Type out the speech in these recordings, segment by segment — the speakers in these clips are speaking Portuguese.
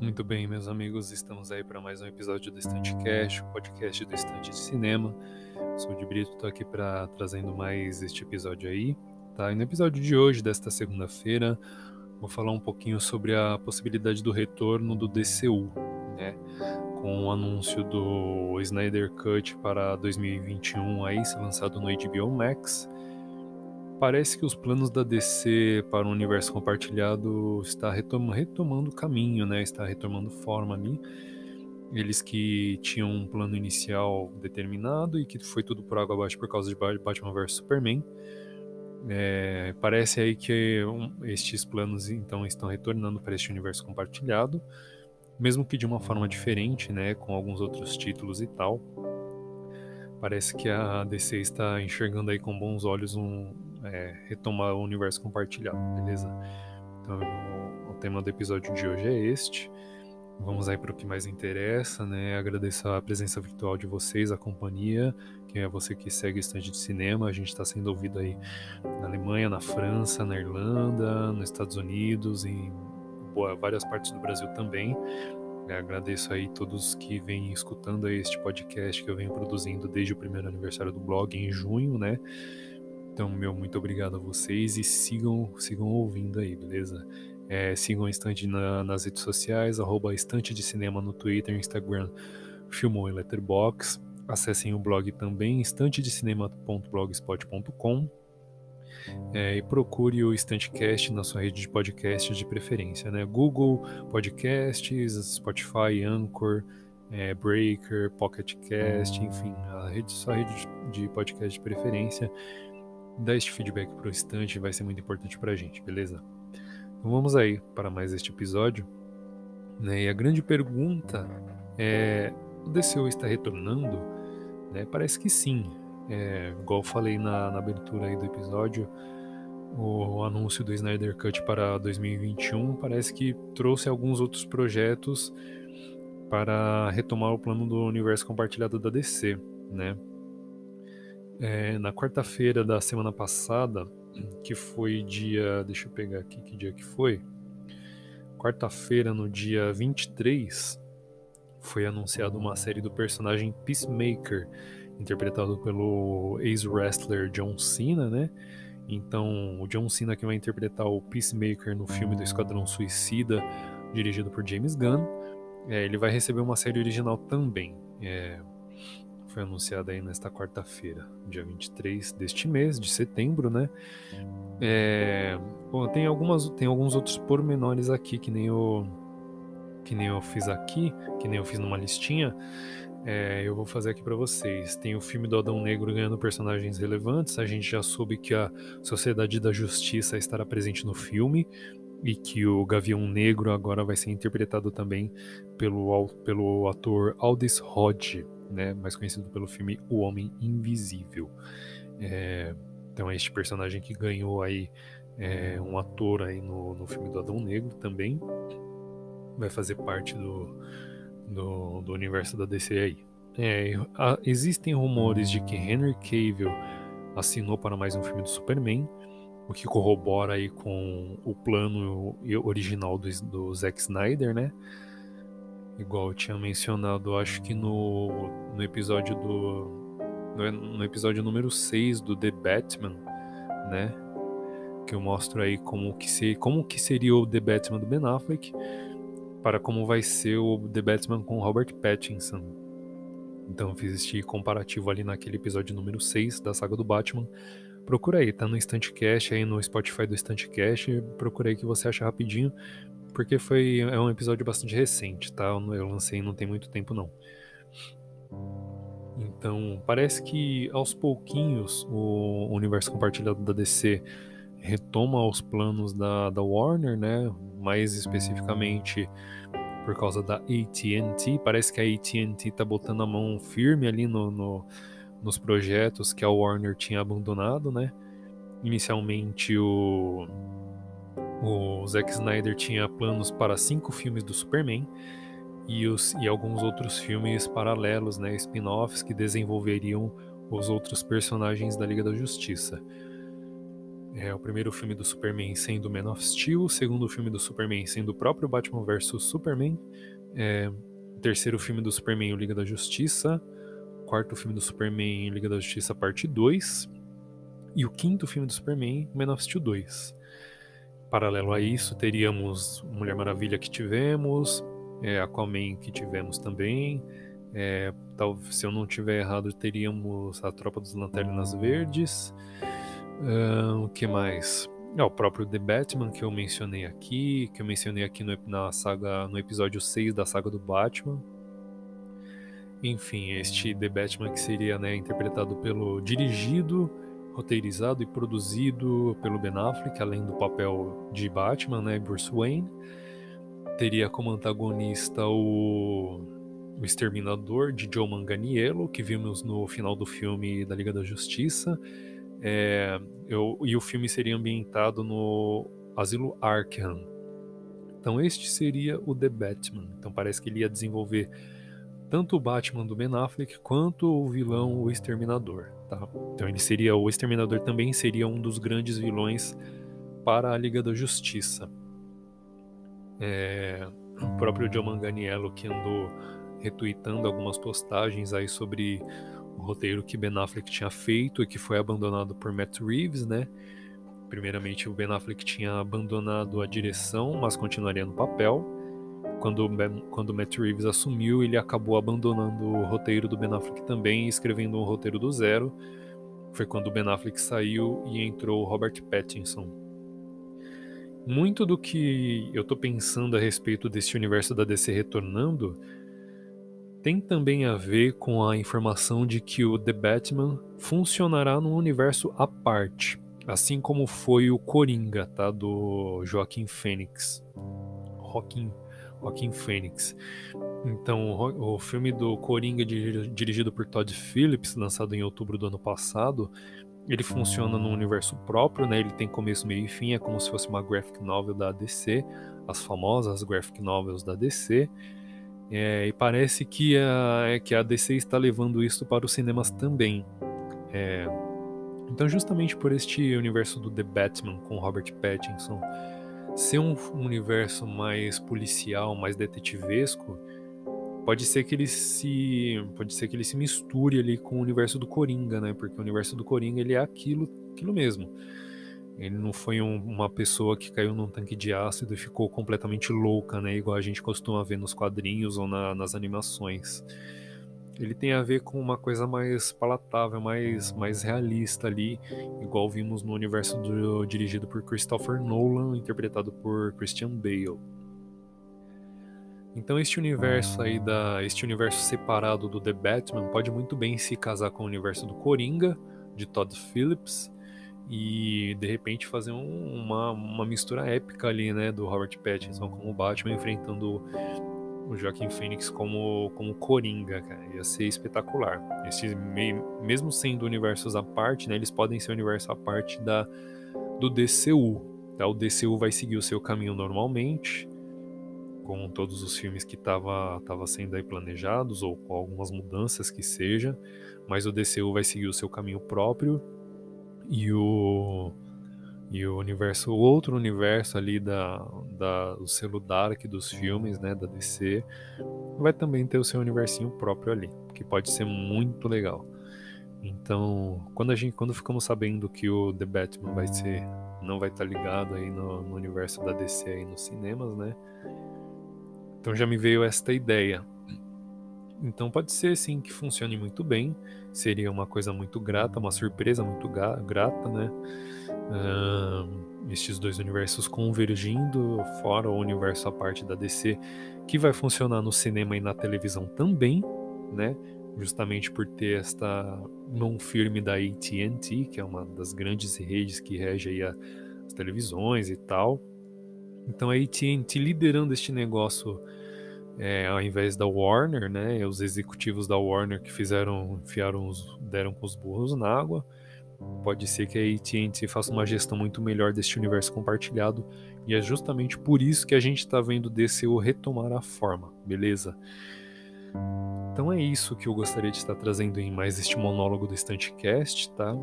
Muito bem, meus amigos, estamos aí para mais um episódio do Estante Cast, o podcast do Estante de Cinema. Sou o de Brito, estou aqui para trazendo mais este episódio aí. Tá? E no episódio de hoje, desta segunda-feira, vou falar um pouquinho sobre a possibilidade do retorno do DCU, né? Com o anúncio do Snyder Cut para 2021 aí, ser lançado no HBO Max. Parece que os planos da DC para o universo compartilhado está retomando o caminho, né? Está retomando forma ali. Eles que tinham um plano inicial determinado e que foi tudo por água abaixo por causa de Batman vs Superman é, parece aí que um, estes planos então estão retornando para este universo compartilhado, mesmo que de uma forma diferente, né, com alguns outros títulos e tal. Parece que a DC está enxergando aí com bons olhos um é, retomar o universo compartilhado, beleza? Então o, tema do episódio de hoje é este. Vamos aí para o que mais interessa, né? Agradeço a presença virtual de vocês, a companhia, que é você que segue o estande de cinema. A gente está sendo ouvido aí na Alemanha, na França, na Irlanda, nos Estados Unidos, em boa, várias partes do Brasil também. Eu agradeço aí todos que vêm escutando este podcast que eu venho produzindo desde o primeiro aniversário do blog em junho, né? Então, meu muito obrigado a vocês e sigam, sigam ouvindo aí, beleza? É, sigam o Estante na, nas redes sociais, arroba Estante de Cinema no Twitter, Instagram, Filmou e Letterbox. Acessem o blog também, estantedecinema.blogspot.com é, e procure o Estantecast na sua rede de podcast de preferência, né? Google Podcasts, Spotify, Anchor, é, Breaker, Pocket Cast, enfim, a rede, sua rede de podcast de preferência. Dá este feedback para o Estante, vai ser muito importante para a gente, beleza? Então vamos aí para mais este episódio. Né? E a grande pergunta é: o DCU está retornando? Né? Parece que sim. É, igual falei na, na abertura aí do episódio, o anúncio do Snyder Cut para 2021 parece que trouxe alguns outros projetos para retomar o plano do universo compartilhado da DC, né? É, na quarta-feira da semana passada, que foi dia. Deixa eu pegar aqui que dia que foi. Quarta-feira, no dia 23, foi anunciada uma série do personagem Peacemaker, interpretado pelo ex-wrestler John Cena, né? Então, o John Cena que vai interpretar o Peacemaker no filme do Esquadrão Suicida, dirigido por James Gunn, é, ele vai receber uma série original também. É, foi anunciada aí nesta quarta-feira, dia 23 deste mês, de setembro, né? É, bom, tem, algumas, tem alguns outros pormenores aqui que nem eu, que nem eu fiz aqui, que nem eu fiz numa listinha. É, eu vou fazer aqui para vocês. Tem o filme do Adão Negro ganhando personagens relevantes. A gente já soube que a Sociedade da Justiça estará presente no filme e que o Gavião Negro agora vai ser interpretado também pelo, pelo ator Aldis Hodge né, mais conhecido pelo filme O Homem Invisível. É, então este personagem que ganhou aí é, um ator aí no, no filme do Adão Negro também vai fazer parte do, do, do universo da DC aí. É, a, existem rumores de que Henry Cavill assinou para mais um filme do Superman, o que corrobora aí com o plano original do, do Zack Snyder, né? Igual eu tinha mencionado, acho que no, no episódio do. No, episódio número 6 do The Batman, né? Que eu mostro aí como que, se, como que seria o The Batman do Ben Affleck para como vai ser o The Batman com Robert Pattinson. Então eu fiz este comparativo ali naquele episódio número 6 da saga do Batman. Procura aí, tá no Instantcast aí no Spotify do Instantcast. Procura aí que você acha rapidinho porque foi é um episódio bastante recente, tá? Eu lancei não tem muito tempo não. Então, parece que aos pouquinhos o universo compartilhado da DC retoma os planos da, da Warner, né? Mais especificamente por causa da AT&T. Parece que a AT&T tá botando a mão firme ali no, no, nos projetos que a Warner tinha abandonado, né? Inicialmente o o Zack Snyder tinha planos para cinco filmes do Superman e, os, e alguns outros filmes paralelos, né, spin-offs que desenvolveriam os outros personagens da Liga da Justiça. É o primeiro filme do Superman sendo Man of Steel, o segundo filme do Superman sendo o próprio Batman vs Superman, é, o terceiro filme do Superman, o Liga da Justiça, o quarto filme do Superman, Liga da Justiça, parte 2, e o quinto filme do Superman, Man of Steel 2. Paralelo a isso, teríamos Mulher Maravilha que tivemos, é, Aquaman que tivemos também, é, tal, se eu não tiver errado, teríamos a Tropa dos Lanternas Verdes, o que mais? É, o próprio The Batman que eu mencionei aqui, que eu mencionei aqui no, na saga, no episódio 6 da saga do Batman. Enfim, este The Batman que seria né, interpretado pelo dirigido, roteirizado e produzido pelo Ben Affleck, além do papel de Batman, né, Bruce Wayne. Teria como antagonista o, o Exterminador de Joe Manganiello, que vimos no final do filme da Liga da Justiça é, eu, e o filme seria ambientado no Asilo Arkham. Então este seria o The Batman. Então parece que ele ia desenvolver tanto o Batman do Ben Affleck quanto o vilão o Exterminador. Tá? Então ele seria o Exterminador também seria um dos grandes vilões para a Liga da Justiça. É, o próprio Joe Manganiello que andou retweetando algumas postagens aí sobre o roteiro que Ben Affleck tinha feito e que foi abandonado por Matt Reeves, né? Primeiramente, o Ben Affleck tinha abandonado a direção, mas continuaria no papel. Quando, quando Matt Reeves assumiu, ele acabou abandonando o roteiro do Ben Affleck também, escrevendo um roteiro do zero. Foi quando o Ben Affleck saiu e entrou o Robert Pattinson. Muito do que eu tô pensando a respeito desse universo da DC retornando tem também a ver com a informação de que o The Batman funcionará num universo à parte, assim como foi o Coringa, tá, do Joaquim Fênix. Joaquim, Joaquim Fênix. Então, o, o filme do Coringa dirigido por Todd Phillips, lançado em outubro do ano passado, ele funciona num universo próprio, né? Ele tem começo, meio e fim, é como se fosse uma graphic novel da DC, as famosas graphic novels da DC. É, e parece que a, é que a DC está levando isso para os cinemas também. É, então, justamente por este universo do The Batman com Robert Pattinson ser um universo mais policial, mais detetivesco, pode ser que ele se pode ser que ele se misture ali com o universo do Coringa, né? Porque o universo do Coringa ele é aquilo, aquilo mesmo. Ele não foi um, uma pessoa que caiu num tanque de ácido e ficou completamente louca, né? Igual a gente costuma ver nos quadrinhos ou na, nas animações. Ele tem a ver com uma coisa mais palatável, mais, mais realista ali, igual vimos no universo do, dirigido por Christopher Nolan, interpretado por Christian Bale. Então este universo aí da, este universo separado do The Batman pode muito bem se casar com o universo do Coringa de Todd Phillips e de repente fazer um, uma, uma mistura épica ali, né, do Robert Pattinson como Batman enfrentando o Joaquim Phoenix como, como Coringa, cara. Ia ser espetacular. Esses, mesmo sendo universos à parte, né, eles podem ser universo à parte da, do DCU. Tá? O DCU vai seguir o seu caminho normalmente, com todos os filmes que estavam tava sendo aí planejados, ou com algumas mudanças que seja, mas o DCU vai seguir o seu caminho próprio e o e o universo, o outro universo ali da, da do selo Dark dos filmes, né, da DC, vai também ter o seu universinho próprio ali, que pode ser muito legal. Então, quando a gente, quando ficamos sabendo que o The Batman vai ser, não vai estar ligado aí no, no universo da DC aí nos cinemas, né? Então já me veio esta ideia. Então pode ser sim que funcione muito bem, seria uma coisa muito grata, uma surpresa muito grata, né? Uh, estes dois universos convergindo, fora o universo à parte da DC, que vai funcionar no cinema e na televisão também, né? Justamente por ter esta mão firme da AT&T, que é uma das grandes redes que rege aí a, as televisões e tal. Então a AT&T liderando este negócio é, ao invés da Warner, né? Os executivos da Warner que fizeram, enfiaram os, deram com os burros na água. Pode ser que a AT&T faça uma gestão muito melhor deste universo compartilhado e é justamente por isso que a gente está vendo DCU retomar a forma, beleza? Então é isso que eu gostaria de estar trazendo em mais este monólogo do Estantecast, tá?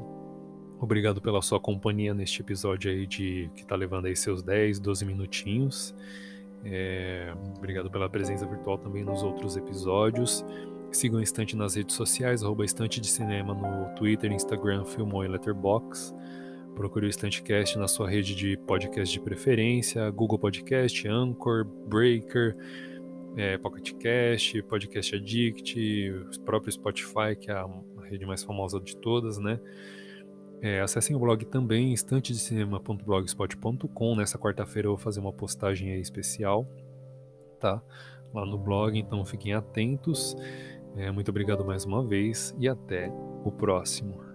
Obrigado pela sua companhia neste episódio aí de que está levando aí seus 10, 12 minutinhos. É, obrigado pela presença virtual também nos outros episódios. Sigam o Estante nas redes sociais, arroba Estante de Cinema no Twitter, Instagram, Filmou e Letterboxd. Procure o Estantecast na sua rede de podcast de preferência, Google Podcast, Anchor, Breaker, é, Pocket Cast, Podcast Addict, o próprio Spotify, que é a rede mais famosa de todas, né? É, acessem o blog também, estantedecinema.blogspot.com. Nessa quarta-feira eu vou fazer uma postagem especial, tá? Lá no blog, então fiquem atentos. É, muito obrigado mais uma vez e até o próximo.